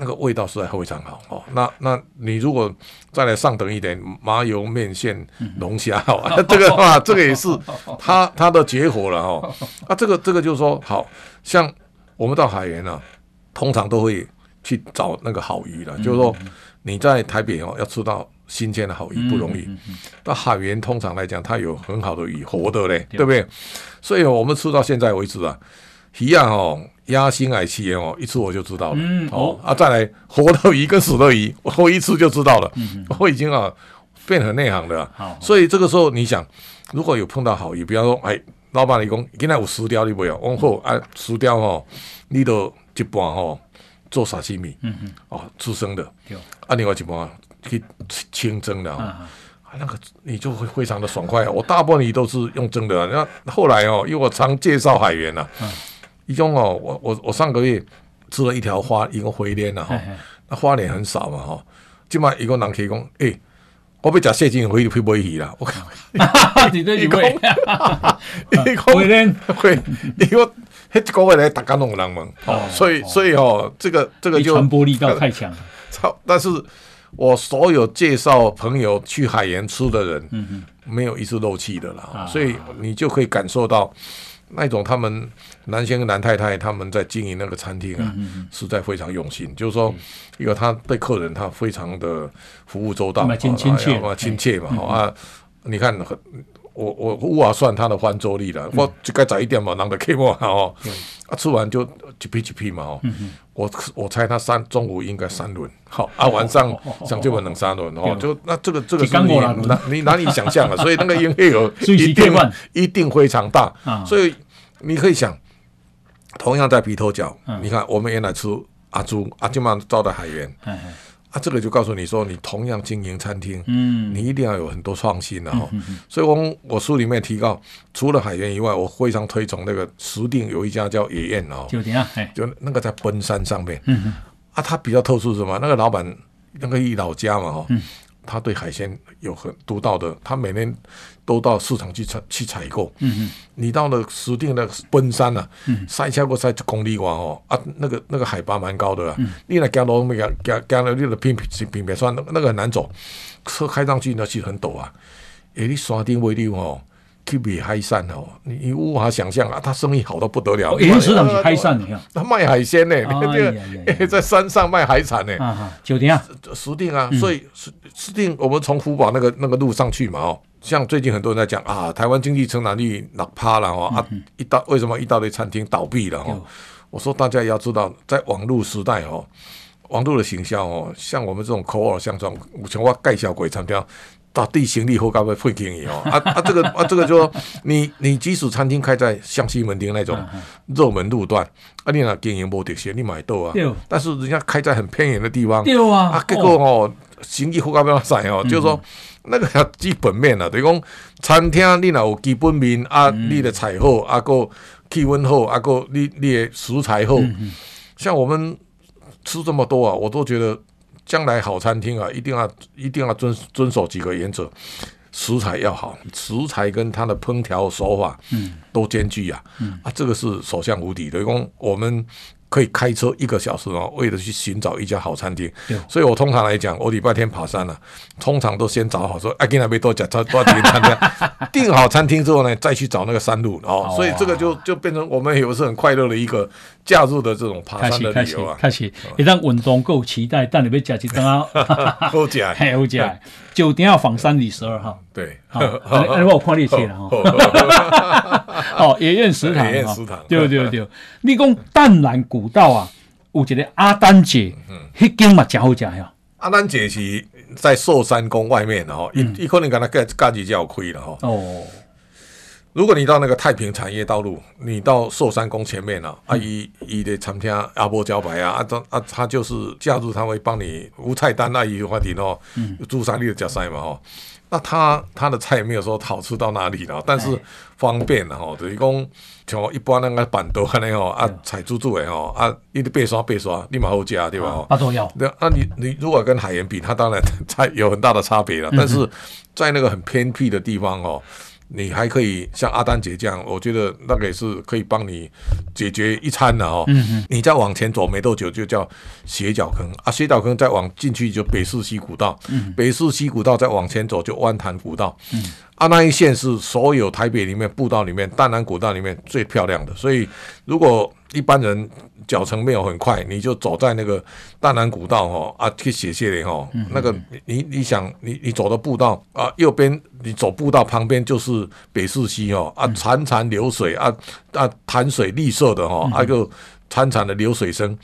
那个味道实在非常好哦。那那你如果再来上等一点，麻油面线龙虾哦，这个话这个也是它它的绝活了哦。啊，这个这个就是说，好像我们到海盐啊，通常都会去找那个好鱼了。就是说你在台北哦，要吃到新鲜的好鱼不容易。到海盐通常来讲，它有很好的鱼，活的嘞，对不对？所以我们吃到现在为止啊。鱼啊，哦，鸭心海气哦，一次我就知道了。嗯，哦啊，再来活的鱼跟死的鱼，我一次就知道了。嗯，我已经啊变很内行了。好，所以这个时候你想，如果有碰到好鱼，比方说，哎，老板你讲今天有石雕你不要，往后啊石雕哦，你都一半哦做沙西米。嗯嗯，哦，吃生的。对，啊，另外一半去清蒸的啊，那个你就会非常的爽快。我大部分鱼都是用蒸的。那后来哦，因为我常介绍海员呐。一种哦，我我我上个月吃了一条花，一个回鰱呐哈，那花鰱很少嘛哈，今嘛一个人可以讲，诶，我要吃蟹金回回尾鱼啦，我靠，你这一回，一个回鰱回，一个一个回来大家拢有人问，哦，所以所以哦，这个这个就传播力道太强了，超，但是我所有介绍朋友去海盐吃的人，嗯嗯，没有一次漏气的啦，所以你就可以感受到。那种他们男先生、男太太他们在经营那个餐厅啊，实在非常用心。就是说，因为他对客人他非常的服务周到，亲切嘛，亲切嘛。啊，你看，我我无法算他的翻桌率了。我就该早一点嘛，让他开嘛哦。嗯、啊，吃完就一批一批嘛哦。我我猜他三中午应该三轮，好啊，晚上想就能三轮哦。就那这个这个是你难你难以想象了，所以那个营业额一定一定非常大。所以你可以想，同样在鼻头角，你看我们原来吃阿朱阿金曼招的海盐。啊，这个就告诉你说，你同样经营餐厅，嗯，你一定要有很多创新的哈。所以我我书里面提到，除了海盐以外，我非常推崇那个石定有一家叫野宴哦，就那个在奔山上面，嗯哼啊，他比较特殊是什么？那个老板那个一老家嘛哈，嗯、他对海鲜有很独到的，他每年。都到市场去采去采购。嗯嗯，你到了石定的奔山啊，塞下过塞一公里外哦，啊，那个那个海拔蛮高的啊。你来加罗没加加加了，你的平平平平山那那个很难走，车开上去那是很陡啊。诶，你山顶位置哦，去卖海山哦，你你无法想象啊，他生意好到不得了。哦，市场是海山的呀，他卖海鲜呢，在山上卖海产呢。啊就这样，石定啊，所以石石定，我们从福宝那个那个路上去嘛哦。像最近很多人在讲啊，台湾经济成长率哪趴了哦啊，一大为什么一大堆餐厅倒闭了哦？我说大家也要知道，在网络时代哦，网络的行销哦，像我们这种口耳相传，像我盖小鬼餐厅，到底行李后该不会会便宜哦？啊啊，这个啊这个就说你你即使餐厅开在像西门町那种热门路段，啊你那经营不得行，你买到啊。但是人家开在很偏远的地方，啊。啊，结果哦，行李后该不要晒哦，就是说那个基本面啊，等于讲餐厅你若有基本面啊，你的菜好，啊个气温好，啊个你你的食材好，像我们吃这么多啊，我都觉得。将来好餐厅啊，一定要一定要遵遵守几个原则：食材要好，食材跟它的烹调手法，嗯，都兼具啊，嗯，啊，这个是所向无敌的。因为我们。可以开车一个小时哦，为了去寻找一家好餐厅。所以我通常来讲，我礼拜天爬山了，通常都先找好说，哎，今天没多讲，多多几个餐厅，订好餐厅之后呢，再去找那个山路哦。所以这个就就变成我们有时候很快乐的一个假日的这种爬山的旅游啊。开始，一旦运动够期待，但你别假期等啊，好假，好假，酒店要访山里十二号。对，好，那我看你去了哈。哦，野苑食堂，野苑食堂，对对对。你讲淡蓝古道啊，有一个阿丹姐，迄间嘛真好食呀。阿丹姐是在寿山宫外面的哈，一一可能跟他家家己就有亏了哈。哦，如果你到那个太平产业道路，你到寿山宫前面了，阿姨姨的餐厅阿波招牌啊，啊，他啊他就是假日他会帮你无菜单那一个话题哦，朱砂绿的加塞嘛哈。那他他的菜没有说好吃到哪里了，但是方便了哈，等于讲像一般那个板豆安尼吼啊，菜煮煮的吼啊，你得白刷白刷，立马好加对吧？不重要。对，那你你如果跟海盐比，它当然 菜有很大的差别了，但是在那个很偏僻的地方哦。你还可以像阿丹姐这样，我觉得那个也是可以帮你解决一餐的哦。嗯嗯。你再往前走没多久，就叫斜角坑啊，斜角坑再往进去就北四溪古道。嗯。北四溪古道再往前走就湾潭古道。嗯。啊，那一线是所有台北里面步道里面淡南古道里面最漂亮的，所以如果一般人。脚程没有很快，你就走在那个大南古道哈啊去写写的哈，那个你你想你你走的步道啊，右边你走步道旁边就是北势溪哦啊潺潺流水啊啊潭水绿色的哈，啊个潺潺的流水声，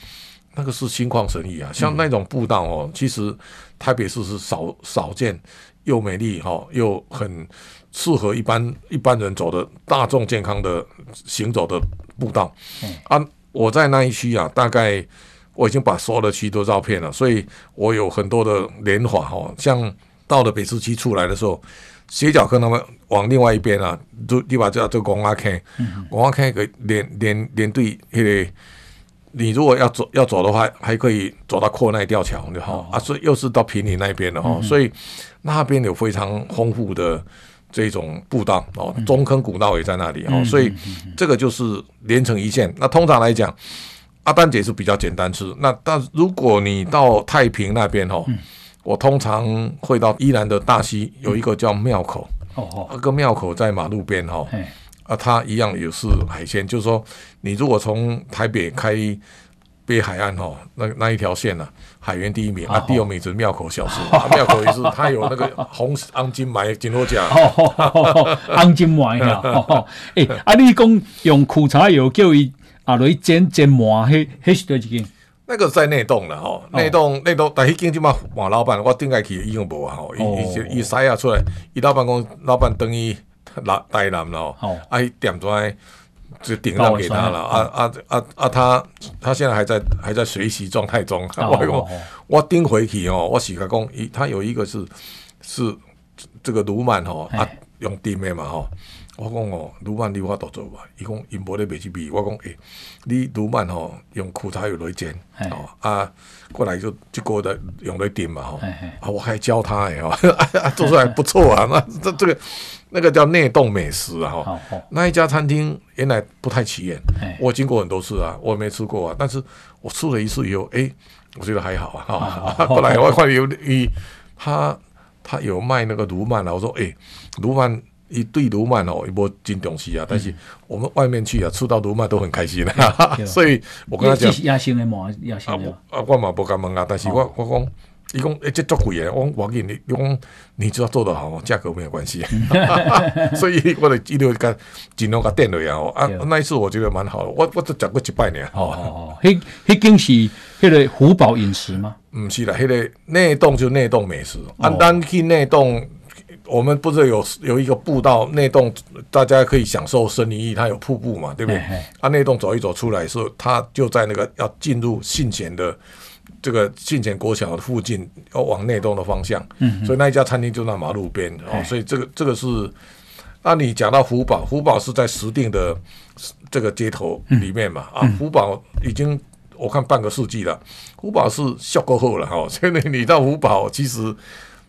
那个是心旷神怡啊。像那种步道哦，其实台北市是少少见又美丽哈，又很适合一般一般人走的大众健康的行走的步道啊。我在那一区啊，大概我已经把所有的区都照片了，所以我有很多的联华哦。像到了北市区出来的时候，斜角坑他们往另外一边啊，就你把这这公阿 K，公阿 K 个连连连队那个，你如果要走要走的话，还可以走到阔奈吊桥，就好啊，所以又是到平林那边的哈，所以那边有非常丰富的。这种步道哦，中坑古道也在那里哦，所以这个就是连成一线。那通常来讲，阿丹姐是比较简单吃。那但如果你到太平那边哦，我通常会到宜兰的大溪有一个叫庙口哦，那个庙口在马路边哦，啊，它一样也是海鲜。就是说，你如果从台北开北海岸哈，那那一条线呢？海员第一名啊，第二名是庙口小吃。庙口也是，它有那个 红红金麦金多奖，红金麦呀。哎，啊，你讲用苦茶油叫伊啊来煎煎馍，迄迄是多几斤？那个在内洞了吼，内洞内洞，但迄间就嘛换老板，我顶下去已经无啊吼，伊伊伊筛下出来，伊老板讲老板等于老台南了，啊，伊点出来。就顶上给他了啊啊啊啊！他他现在还在还在学习状态中。我我顶回去哦，我是甲讲，伊他有一个是是这个卢曼吼啊，用顶的嘛吼。我讲哦，卢曼你我都做吧。伊讲因无咧卖去味，我讲诶，你卢曼吼用苦茶油来煎哦啊，过来就就过来用来顶嘛吼。啊，我还教他诶哦，做出来不错啊。那这这个。那个叫内洞美食啊，哈，那一家餐厅原来不太起眼，我经过很多次啊，我也没吃过啊，但是我吃了一次以后，哎，我觉得还好啊，哈，后来我看有一他他有卖那个卢曼啊，我说哎，卢曼一对卢曼哦，一波金东西啊，但是我们外面去啊，吃到卢曼都很开心啊，所以我跟他讲，亚星的嘛，亚星的，啊，我嘛不敢问啊，但是我我讲。伊讲，诶，这足贵诶！我我给你，你讲，你只要做得好，价格没有关系。所以我哋一路个尽量个店里啊，啊，那一次我觉得蛮好的。我我都讲过一百年。哦哦哦，迄迄间是迄个虎宝饮食吗？唔是啦，迄个内洞就内洞美食。啊，咱去内洞我们不是有有一个步道内洞，大家可以享受森林浴，它有瀑布嘛，对不对？嘿嘿啊，内洞走一走出来的时候，它就在那个要进入信贤的这个信前国小的附近，要往内洞的方向。嗯，所以那一家餐厅就在马路边哦，所以这个这个是。那你讲到福宝，福宝是在石定的这个街头里面嘛？嗯、啊，福宝已经我看半个世纪了，福宝是笑过后了哈。所以你到福宝，其实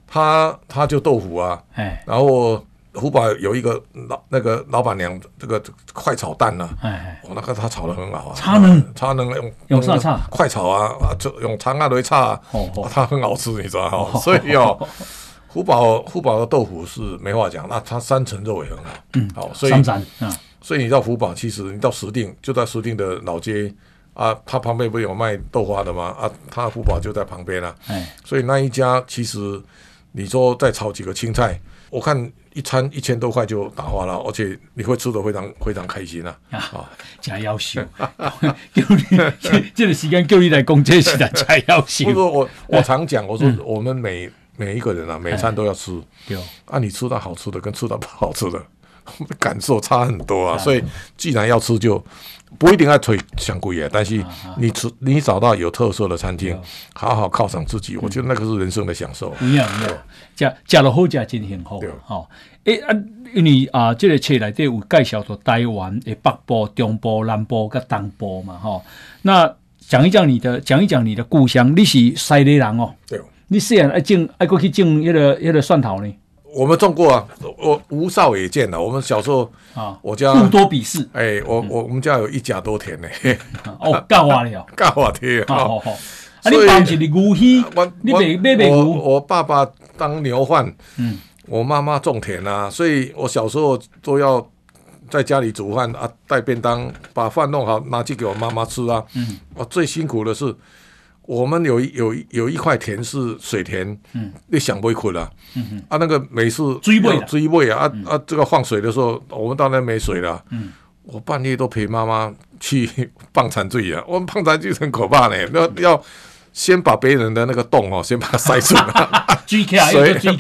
他他就豆腐啊，哎，然后福宝有一个老那个老板娘，这个快炒蛋呢、啊，哎，我那个他炒的很好啊，茶能。茶能用用啥炒？快炒啊，啊就用长阿雷炒啊，哦哦，它很好吃，你知道哈，哦、所以哦。福宝福宝的豆腐是没话讲，那它三层肉也很好，嗯，好，所以所以你到福宝，其实你到石定，就在石定的老街啊，它旁边不是有卖豆花的吗？啊，它福宝就在旁边了，哎，所以那一家其实你说再炒几个青菜，我看一餐一千多块就打发了，而且你会吃的非常非常开心啊，啊，真要求，叫你 这个时间叫你来讲这些的加要求。不是我我常讲，我说我们每每一个人啊，每餐都要吃。对，啊，你吃到好吃的跟吃到不好吃的，感受差很多啊。所以，既然要吃，就不一定要推香菇叶，但是你吃，你找到有特色的餐厅，好好犒赏自己，我觉得那个是人生的享受。一样的，食食了好，食真幸福。好，诶啊，因为啊，这个册内底有介绍到台湾的北部、中部、南部跟东部嘛，哈。那讲一讲你的，讲一讲你的故乡，你是西里人哦。对。你虽然爱种，爱过去种那个那个蒜头呢？我们种过啊，我吴少也见了。我们小时候啊，我家富多比士。哎，我我我们家有一甲多田呢。哦，干活的哦，干活的。好好好。啊，你爸是牛戏，你别别别牛。我爸爸当牛贩，嗯，我妈妈种田啊，所以我小时候都要在家里煮饭啊，带便当，把饭弄好拿去给我妈妈吃啊。嗯，我最辛苦的是。我们有有有一块田是水田，嗯，你想不会困了，嗯哼，啊，那个每次追尾追尾啊，啊啊，这个放水的时候，我们当然没水了，嗯，我半夜都陪妈妈去 放产水啊，我们放产水很可怕呢，要要先把别人的那个洞哦，先把它塞住，追起来，水追，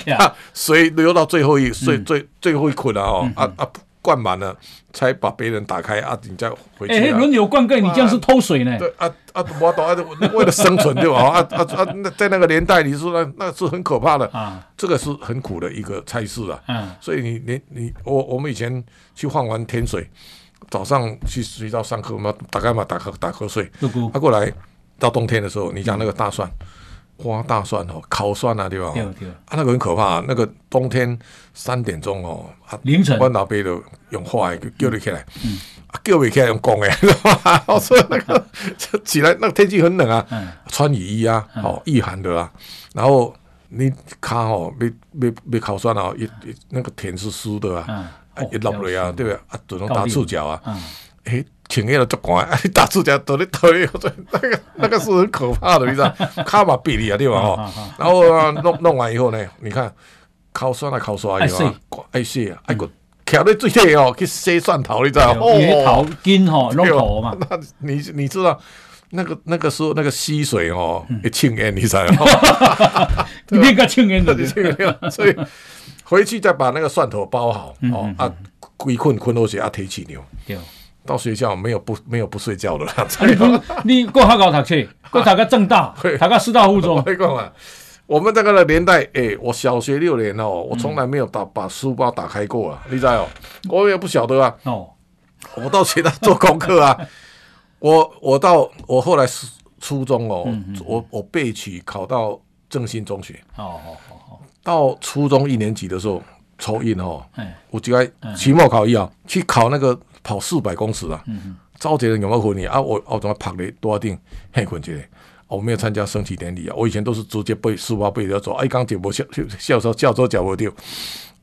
水流到最后一最最最后一捆了哦，啊啊。灌满了，才把别人打开啊！你再回去。哎，轮流灌溉，你这样是偷水呢？对啊啊！我懂啊，为了生存对吧？啊啊啊！那在那个年代，你说那那是很可怕的啊！这个是很苦的一个差事啊。嗯。所以你你你我我们以前去换完天水，早上去水稻上课嘛，打开嘛打瞌打瞌睡。他过来到冬天的时候，你讲那个大蒜。花大蒜哦，烤蒜啊，对吧？对对。啊，那个很可怕。那个冬天三点钟哦，凌晨，我老爸都用话叫你起来，嗯啊，叫不起来用讲的。我说那个起来，那个天气很冷啊，穿雨衣啊，好御寒的啊。然后你卡哦，被被被烤蒜啊，一那个田是湿的啊，啊一落雷啊，对不对？啊，只能打触角啊。哎。前面的做官，哎，打出家都在推，那个那个是很可怕的，你知道？卡嘛比例啊，对吧？哈，然后弄弄完以后呢，你看烤蒜啊，烤蒜以后，哎是啊，哎个挑的最底哦，去洗蒜头，你知道？哦，头筋吼，弄头嘛。那你你知道那个那个时候那个溪水哦，一清烟，你知道？那个清烟的，所以回去再把那个蒜头包好，哦啊，归困困落去啊，提起牛。到学校没有不没有不睡觉的啦。你你过好高读书，过读个正大，读个师大附中。我们这个年代，哎，我小学六年哦，我从来没有打把书包打开过啊，你知道哦？我也不晓得啊。哦，我到学校做功课啊。我我到我后来是初中哦，我我备取考到正兴中学。哦哦哦。到初中一年级的时候抽印哦，我就该期末考一啊，去考那个。跑四百公尺啊！招别人有没有回你啊？我我怎么跑的多定很困难。我没有参加升旗典礼啊！我以前都是直接背书包背着走。哎，刚解播校校时候教授讲不丢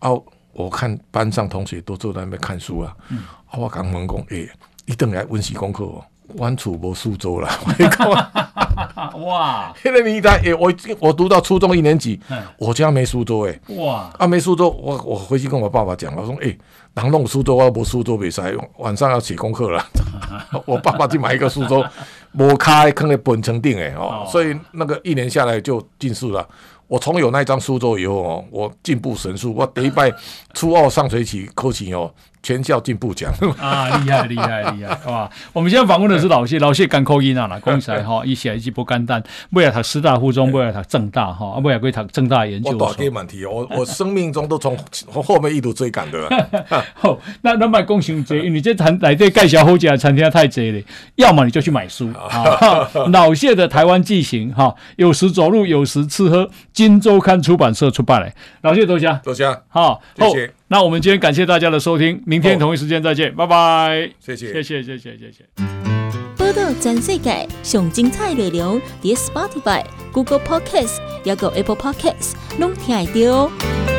啊！我看班上同学都坐在那边看书啊！嗯、啊我刚问讲，哎，一等来温习功课哦。湾楚无苏州了，哇！那个年代，我我读到初中一年级，我家没苏州哎，哇！啊，没苏州，我我回去跟我爸爸讲，我说，哎，人弄苏州，我无苏州比赛，晚上要写功课了。我爸爸去买一个苏州，摩开坑的本城顶哎哦，所以那个一年下来就近视了。我从有那张书之后以后哦，我进步神速。我第一拜初二上学期考试哦。全校进步奖啊，厉害厉害厉害，哇！我们现在访问的是老谢，老谢干口音啊，讲起来哈，一写一句不简单。未来读师大附中，未来读政大哈，未来归读政大研究所。我大给满题，我我生命中都从 后面一路追赶的。好，那那么恭喜你，你这谈来这盖小侯家餐厅太贼了，要么你就去买书啊。老谢的台湾纪行哈，有时走路，有时吃喝，金周刊出版社出版嘞。老谢多谢，多谢，好，谢谢。那我们今天感谢大家的收听，明天同一时间再见，哦、拜拜。谢谢，谢谢，谢谢，谢谢。报道全世界上精彩内容，伫 Spotify、Google Podcasts，还有 Apple Podcasts，拢听得到。